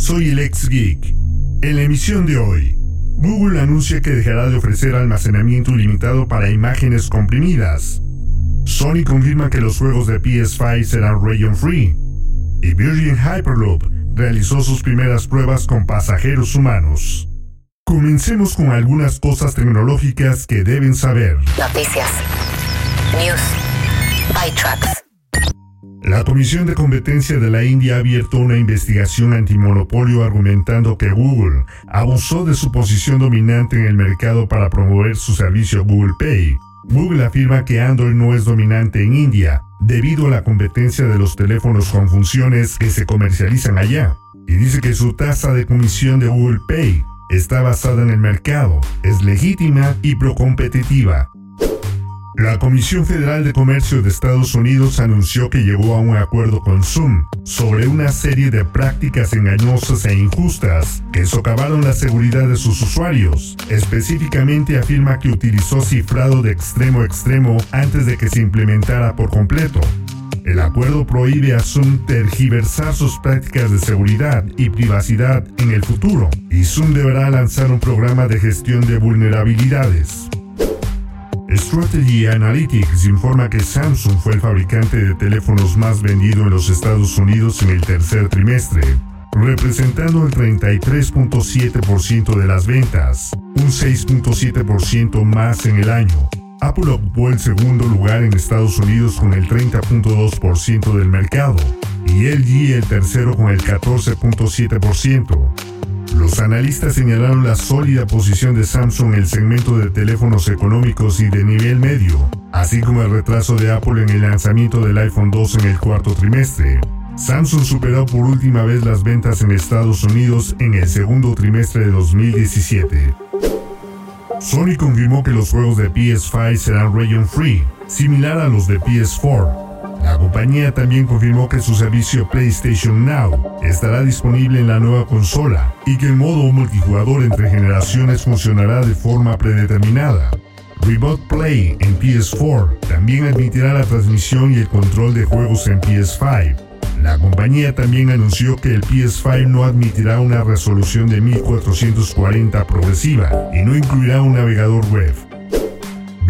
Soy el ex Geek. En la emisión de hoy, Google anuncia que dejará de ofrecer almacenamiento ilimitado para imágenes comprimidas. Sony confirma que los juegos de PS5 serán region free. Y Virgin Hyperloop realizó sus primeras pruebas con pasajeros humanos. Comencemos con algunas cosas tecnológicas que deben saber. Noticias. News. ByTrax. La Comisión de Competencia de la India ha abierto una investigación antimonopolio argumentando que Google abusó de su posición dominante en el mercado para promover su servicio Google Pay. Google afirma que Android no es dominante en India debido a la competencia de los teléfonos con funciones que se comercializan allá. Y dice que su tasa de comisión de Google Pay está basada en el mercado, es legítima y procompetitiva. La Comisión Federal de Comercio de Estados Unidos anunció que llegó a un acuerdo con Zoom sobre una serie de prácticas engañosas e injustas que socavaron la seguridad de sus usuarios. Específicamente afirma que utilizó cifrado de extremo a extremo antes de que se implementara por completo. El acuerdo prohíbe a Zoom tergiversar sus prácticas de seguridad y privacidad en el futuro, y Zoom deberá lanzar un programa de gestión de vulnerabilidades. Strategy Analytics informa que Samsung fue el fabricante de teléfonos más vendido en los Estados Unidos en el tercer trimestre, representando el 33.7% de las ventas, un 6.7% más en el año. Apple ocupó el segundo lugar en Estados Unidos con el 30.2% del mercado y LG el tercero con el 14.7%. Los analistas señalaron la sólida posición de Samsung en el segmento de teléfonos económicos y de nivel medio, así como el retraso de Apple en el lanzamiento del iPhone 2 en el cuarto trimestre. Samsung superó por última vez las ventas en Estados Unidos en el segundo trimestre de 2017. Sony confirmó que los juegos de PS5 serán region free, similar a los de PS4. La compañía también confirmó que su servicio PlayStation Now estará disponible en la nueva consola y que el modo multijugador entre generaciones funcionará de forma predeterminada. Reboot Play en PS4 también admitirá la transmisión y el control de juegos en PS5. La compañía también anunció que el PS5 no admitirá una resolución de 1440 progresiva y no incluirá un navegador web.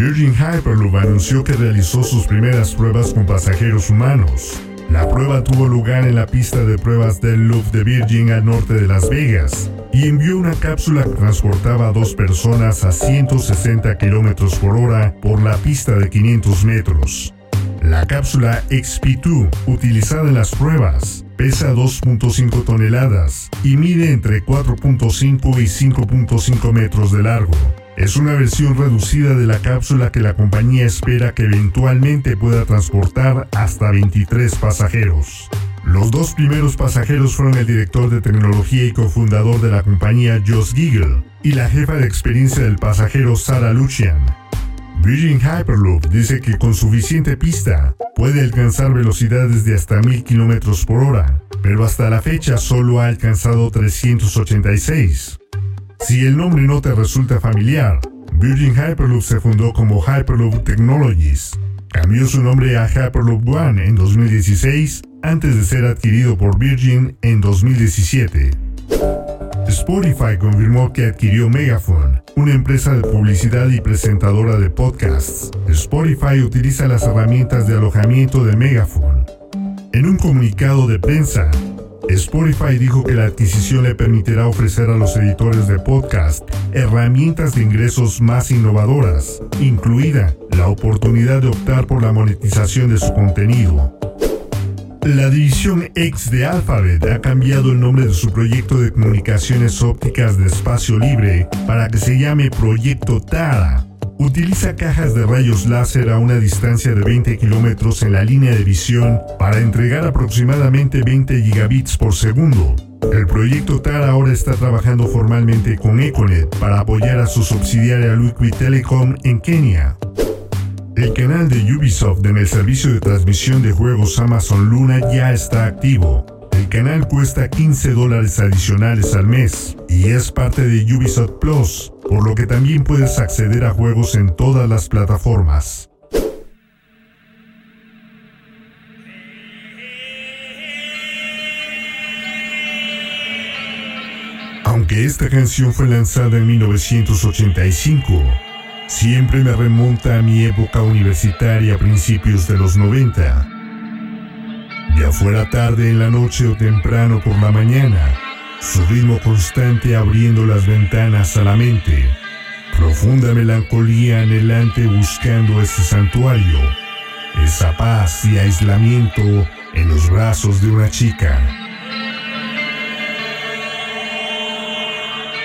Virgin Hyperloop anunció que realizó sus primeras pruebas con pasajeros humanos. La prueba tuvo lugar en la pista de pruebas del Loop de Virgin al norte de Las Vegas y envió una cápsula que transportaba a dos personas a 160 km por hora por la pista de 500 metros. La cápsula XP2, utilizada en las pruebas, pesa 2.5 toneladas y mide entre 4.5 y 5.5 metros de largo. Es una versión reducida de la cápsula que la compañía espera que eventualmente pueda transportar hasta 23 pasajeros. Los dos primeros pasajeros fueron el director de tecnología y cofundador de la compañía Josh Giggle y la jefa de experiencia del pasajero Sarah Lucian. Virgin Hyperloop dice que con suficiente pista puede alcanzar velocidades de hasta 1000 km por hora, pero hasta la fecha solo ha alcanzado 386. Si el nombre no te resulta familiar, Virgin Hyperloop se fundó como Hyperloop Technologies. Cambió su nombre a Hyperloop One en 2016 antes de ser adquirido por Virgin en 2017. Spotify confirmó que adquirió Megaphone, una empresa de publicidad y presentadora de podcasts. Spotify utiliza las herramientas de alojamiento de Megaphone. En un comunicado de prensa, Spotify dijo que la adquisición le permitirá ofrecer a los editores de podcast herramientas de ingresos más innovadoras, incluida la oportunidad de optar por la monetización de su contenido. La división X de Alphabet ha cambiado el nombre de su proyecto de comunicaciones ópticas de espacio libre para que se llame Proyecto Tara Utiliza cajas de rayos láser a una distancia de 20 kilómetros en la línea de visión para entregar aproximadamente 20 gigabits por segundo. El proyecto TAR ahora está trabajando formalmente con Econet para apoyar a su subsidiaria Liquid Telecom en Kenia. El canal de Ubisoft en el servicio de transmisión de juegos Amazon Luna ya está activo. El canal cuesta 15 dólares adicionales al mes y es parte de Ubisoft Plus, por lo que también puedes acceder a juegos en todas las plataformas. Aunque esta canción fue lanzada en 1985, siempre me remonta a mi época universitaria a principios de los 90. Ya fuera tarde en la noche o temprano por la mañana, su ritmo constante abriendo las ventanas a la mente, profunda melancolía anhelante buscando ese santuario, esa paz y aislamiento en los brazos de una chica.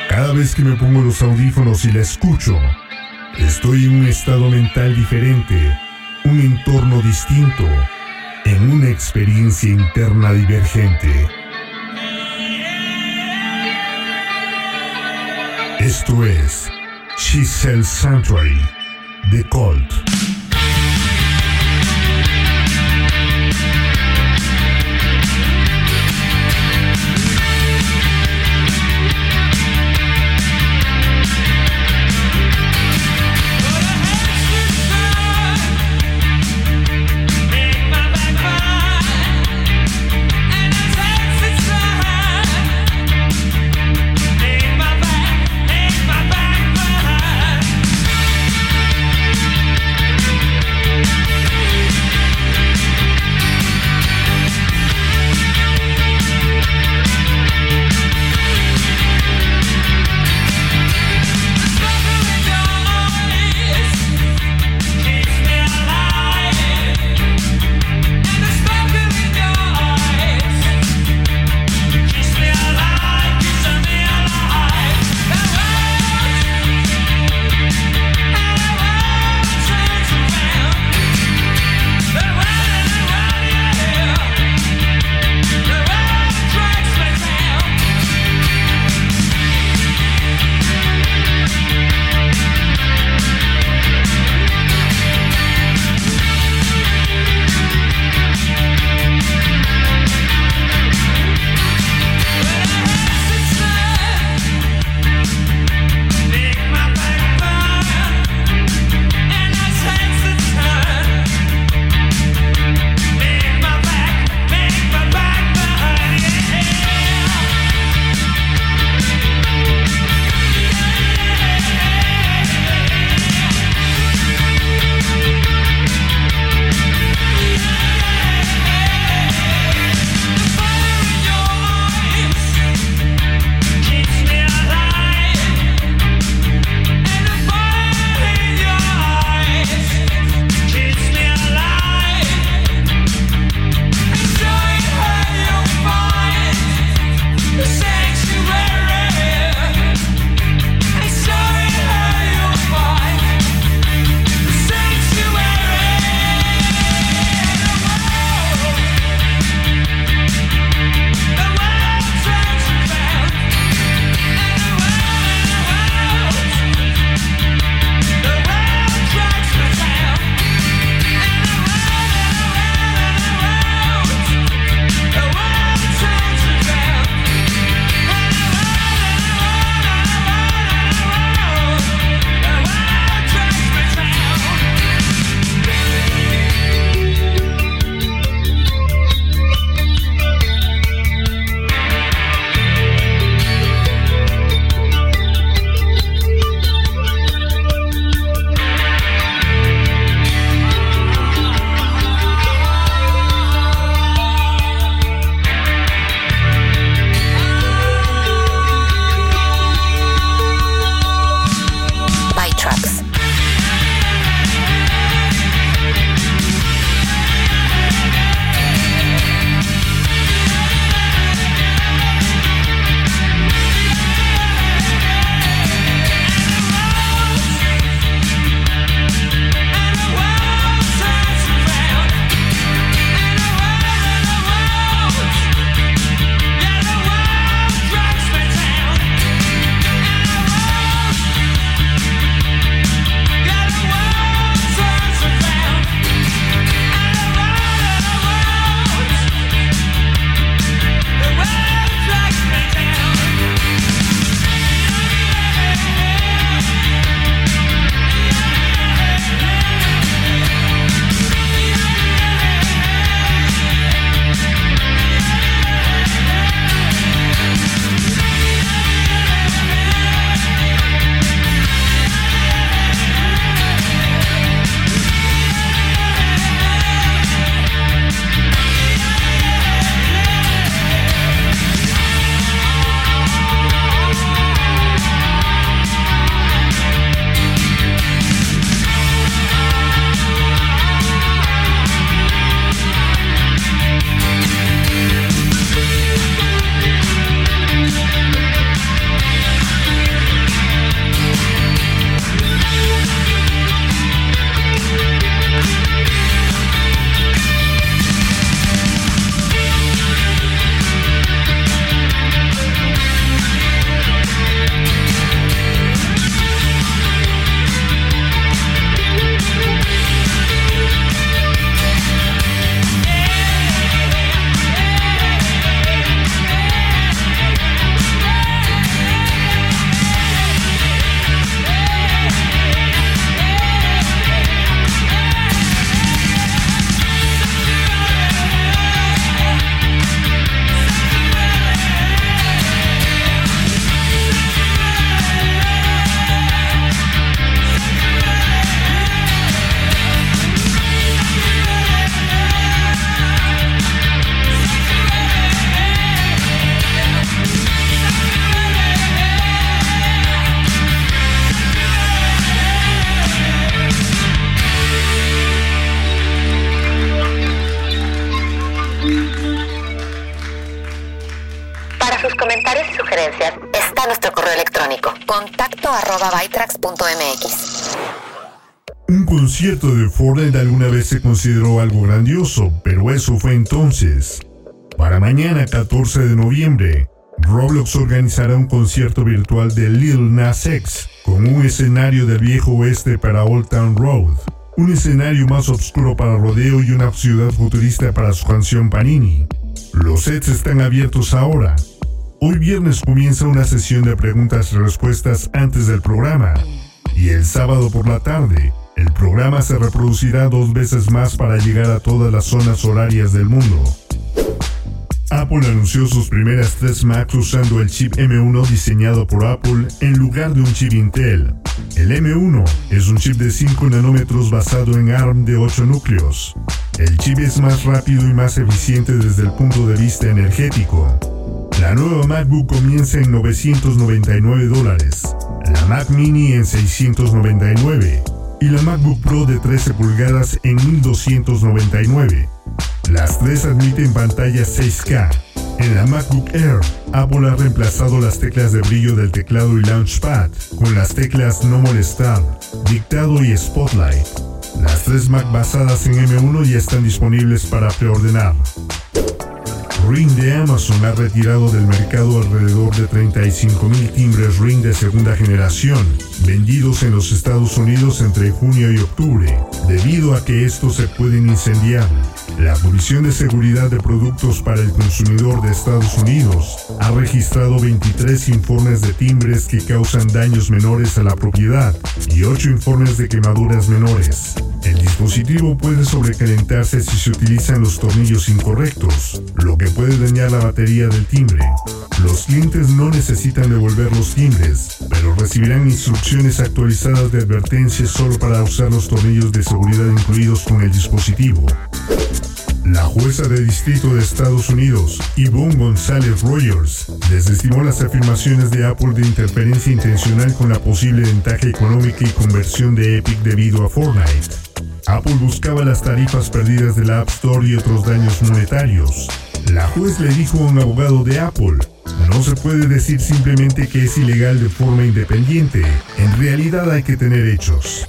Cada vez que me pongo los audífonos y la escucho, estoy en un estado mental diferente, un entorno distinto, en una experiencia interna divergente. Esto es Chisel Sanctuary de Colt. Un concierto de Fortnite alguna vez se consideró algo grandioso, pero eso fue entonces. Para mañana 14 de noviembre, Roblox organizará un concierto virtual de Lil Nas X con un escenario del viejo oeste para Old Town Road, un escenario más oscuro para rodeo y una ciudad futurista para su canción Panini. Los sets están abiertos ahora. Hoy viernes comienza una sesión de preguntas y respuestas antes del programa. Y el sábado por la tarde, el programa se reproducirá dos veces más para llegar a todas las zonas horarias del mundo. Apple anunció sus primeras tres Macs usando el chip M1 diseñado por Apple en lugar de un chip Intel. El M1 es un chip de 5 nanómetros basado en ARM de 8 núcleos. El chip es más rápido y más eficiente desde el punto de vista energético. La nueva MacBook comienza en 999 dólares, la Mac Mini en 699 y la MacBook Pro de 13 pulgadas en 1299. Las tres admiten pantallas 6K. En la MacBook Air, Apple ha reemplazado las teclas de brillo del teclado y Launchpad con las teclas No Molestar, Dictado y Spotlight. Las tres Mac basadas en M1 ya están disponibles para preordenar. Ring de Amazon ha retirado del mercado alrededor de 35.000 timbres Ring de segunda generación, vendidos en los Estados Unidos entre junio y octubre, debido a que estos se pueden incendiar. La Comisión de Seguridad de Productos para el Consumidor de Estados Unidos ha registrado 23 informes de timbres que causan daños menores a la propiedad y 8 informes de quemaduras menores. El dispositivo puede sobrecalentarse si se utilizan los tornillos incorrectos, lo que puede dañar la batería del timbre. Los clientes no necesitan devolver los timbres, pero recibirán instrucciones actualizadas de advertencia solo para usar los tornillos de seguridad incluidos con el dispositivo. La jueza de distrito de Estados Unidos, Yvonne González Rogers, desestimó las afirmaciones de Apple de interferencia intencional con la posible ventaja económica y conversión de Epic debido a Fortnite. Apple buscaba las tarifas perdidas de la App Store y otros daños monetarios. La juez le dijo a un abogado de Apple, no se puede decir simplemente que es ilegal de forma independiente, en realidad hay que tener hechos.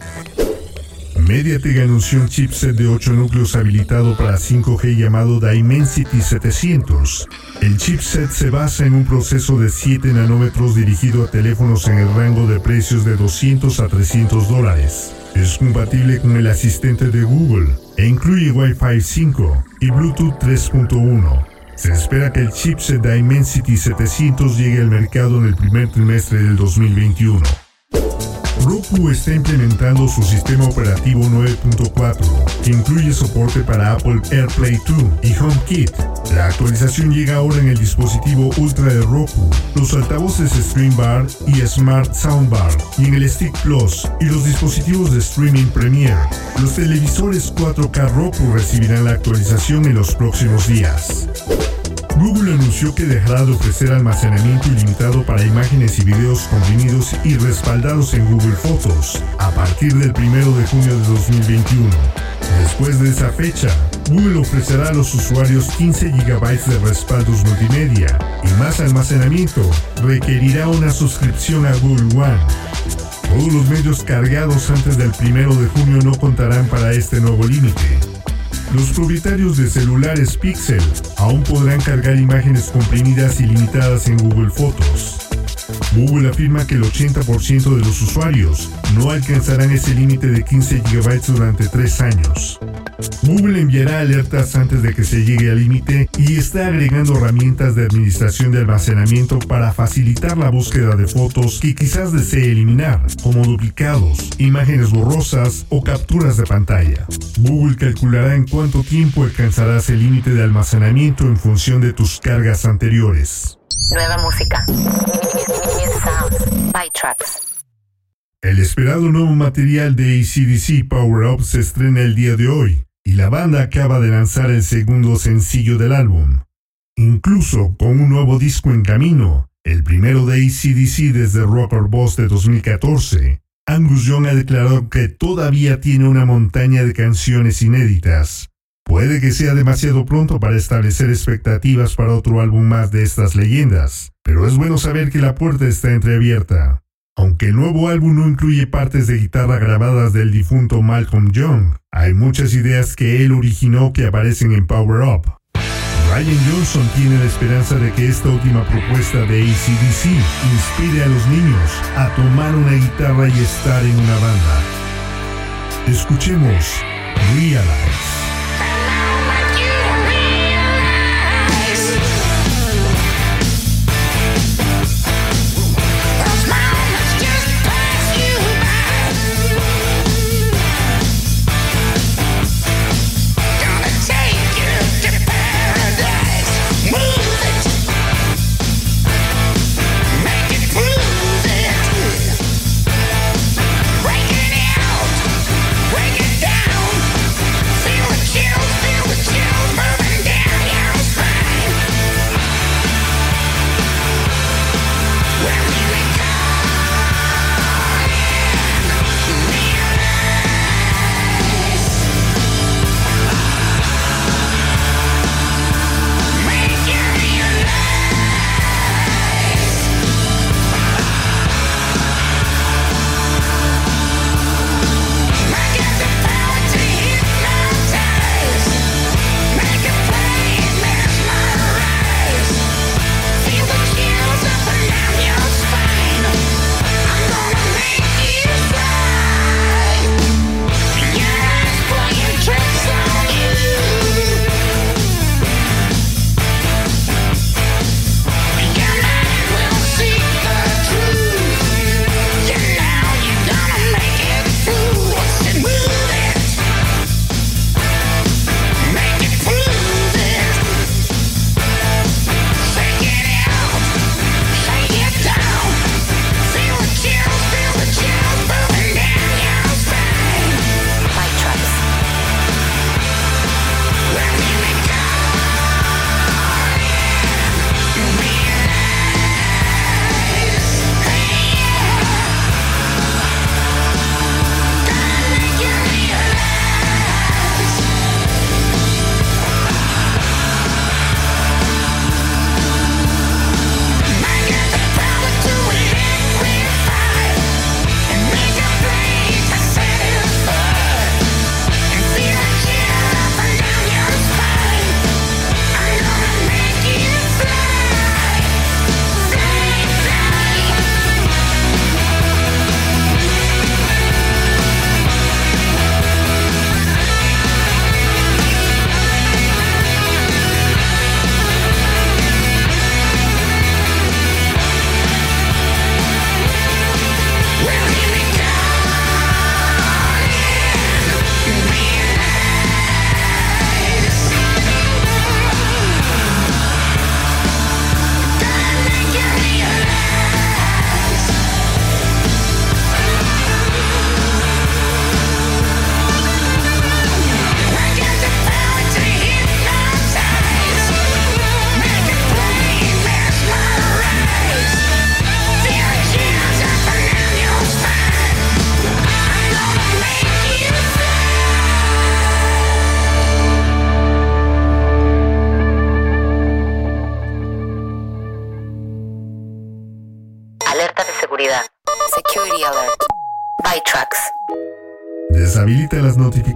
MediaTek anunció un chipset de 8 núcleos habilitado para 5G llamado Dimensity 700. El chipset se basa en un proceso de 7 nanómetros dirigido a teléfonos en el rango de precios de 200 a 300 dólares. Es compatible con el asistente de Google e incluye Wi-Fi 5 y Bluetooth 3.1. Se espera que el chipset Dimensity 700 llegue al mercado en el primer trimestre del 2021. Roku está implementando su sistema operativo 9.4, que incluye soporte para Apple AirPlay 2 y HomeKit. La actualización llega ahora en el dispositivo Ultra de Roku, los altavoces Stream Bar y Smart Soundbar, y en el Stick Plus y los dispositivos de streaming Premiere. Los televisores 4K Roku recibirán la actualización en los próximos días. Google anunció que dejará de ofrecer almacenamiento ilimitado para imágenes y videos comprimidos y respaldados en Google Fotos a partir del 1 de junio de 2021. Después de esa fecha, Google ofrecerá a los usuarios 15 GB de respaldos multimedia y más almacenamiento requerirá una suscripción a Google One. Todos los medios cargados antes del 1 de junio no contarán para este nuevo límite. Los propietarios de celulares Pixel aún podrán cargar imágenes comprimidas y limitadas en Google Fotos. Google afirma que el 80% de los usuarios no alcanzarán ese límite de 15 GB durante tres años. Google enviará alertas antes de que se llegue al límite y está agregando herramientas de administración de almacenamiento para facilitar la búsqueda de fotos que quizás desee eliminar, como duplicados, imágenes borrosas o capturas de pantalla. Google calculará en cuánto tiempo alcanzarás el límite de almacenamiento en función de tus cargas anteriores. Nueva música. El esperado nuevo material de ACDC Power Up se estrena el día de hoy, y la banda acaba de lanzar el segundo sencillo del álbum. Incluso con un nuevo disco en camino, el primero de ACDC desde Rocker Boss de 2014, Angus Young ha declarado que todavía tiene una montaña de canciones inéditas. Puede que sea demasiado pronto para establecer expectativas para otro álbum más de estas leyendas, pero es bueno saber que la puerta está entreabierta. Aunque el nuevo álbum no incluye partes de guitarra grabadas del difunto Malcolm Young, hay muchas ideas que él originó que aparecen en Power Up. Ryan Johnson tiene la esperanza de que esta última propuesta de ACDC inspire a los niños a tomar una guitarra y estar en una banda. Escuchemos Realize.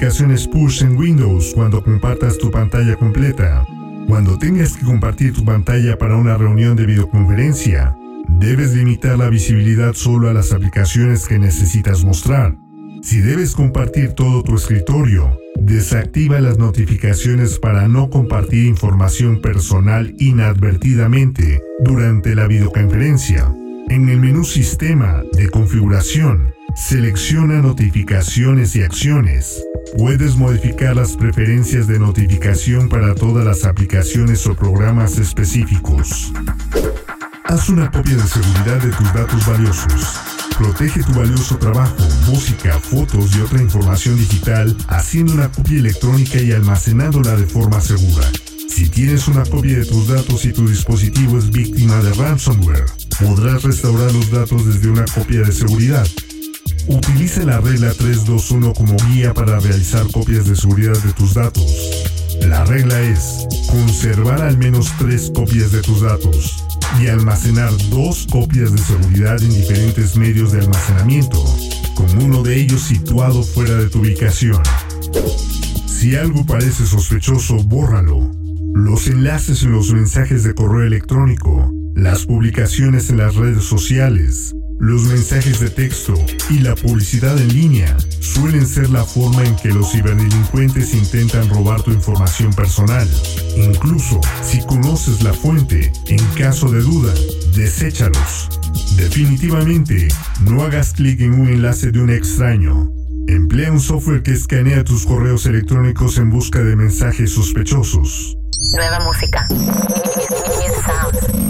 Las notificaciones push en Windows cuando compartas tu pantalla completa. Cuando tengas que compartir tu pantalla para una reunión de videoconferencia, debes limitar la visibilidad solo a las aplicaciones que necesitas mostrar. Si debes compartir todo tu escritorio, desactiva las notificaciones para no compartir información personal inadvertidamente durante la videoconferencia. En el menú Sistema de Configuración, Selecciona notificaciones y acciones. Puedes modificar las preferencias de notificación para todas las aplicaciones o programas específicos. Haz una copia de seguridad de tus datos valiosos. Protege tu valioso trabajo, música, fotos y otra información digital haciendo una copia electrónica y almacenándola de forma segura. Si tienes una copia de tus datos y tu dispositivo es víctima de ransomware, podrás restaurar los datos desde una copia de seguridad. Utilice la regla 321 como guía para realizar copias de seguridad de tus datos. La regla es conservar al menos tres copias de tus datos y almacenar dos copias de seguridad en diferentes medios de almacenamiento, con uno de ellos situado fuera de tu ubicación. Si algo parece sospechoso, bórralo. Los enlaces en los mensajes de correo electrónico, las publicaciones en las redes sociales, los mensajes de texto y la publicidad en línea suelen ser la forma en que los ciberdelincuentes intentan robar tu información personal. Incluso si conoces la fuente, en caso de duda, deséchalos. Definitivamente, no hagas clic en un enlace de un extraño. Emplea un software que escanea tus correos electrónicos en busca de mensajes sospechosos. Nueva música.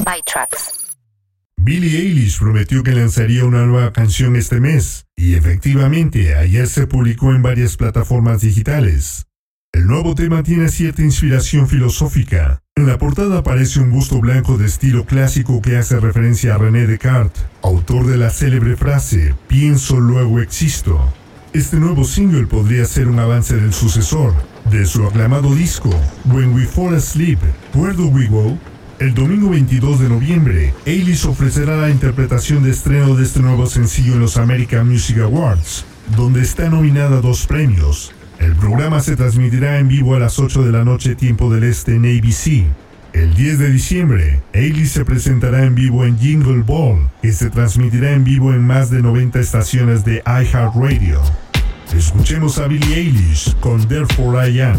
By. Billie Eilish prometió que lanzaría una nueva canción este mes, y efectivamente ayer se publicó en varias plataformas digitales. El nuevo tema tiene cierta inspiración filosófica. En la portada aparece un busto blanco de estilo clásico que hace referencia a René Descartes, autor de la célebre frase Pienso luego existo. Este nuevo single podría ser un avance del sucesor, de su aclamado disco When We Fall Asleep, Where Do We Go? El domingo 22 de noviembre, Eilish ofrecerá la interpretación de estreno de este nuevo sencillo en los American Music Awards, donde está nominada a dos premios. El programa se transmitirá en vivo a las 8 de la noche tiempo del este en ABC. El 10 de diciembre, Eilish se presentará en vivo en Jingle Ball, que se transmitirá en vivo en más de 90 estaciones de iHeartRadio. Escuchemos a Billie Eilish con Therefore I Am.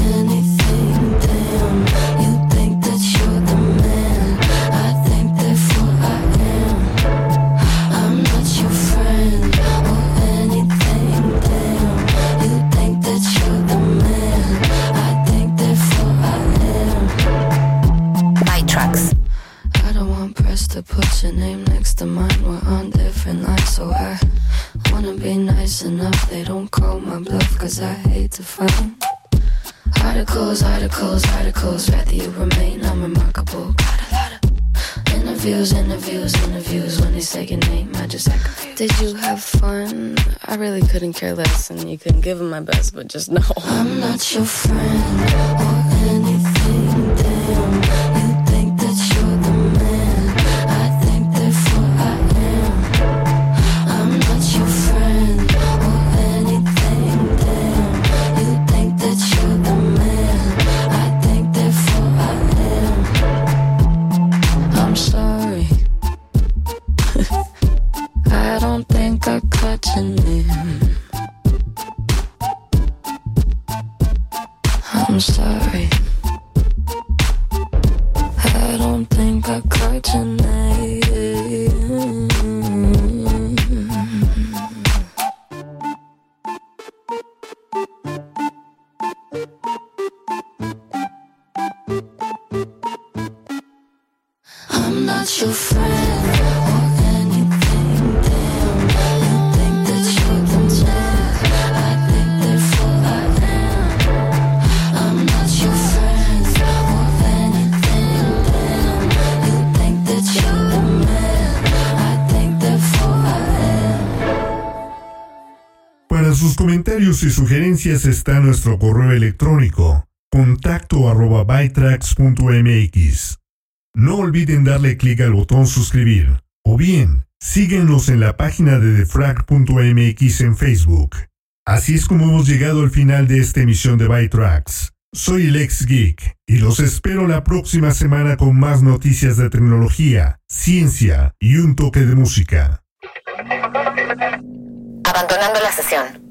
less, and you couldn't give him my best, but just know. I'm not your friend sus comentarios y sugerencias está nuestro correo electrónico contacto arroba bytrax.mx. No olviden darle clic al botón suscribir o bien síguenos en la página de defrag.mx en Facebook. Así es como hemos llegado al final de esta emisión de Bytrax. Soy el geek y los espero la próxima semana con más noticias de tecnología, ciencia y un toque de música. Abandonando la sesión.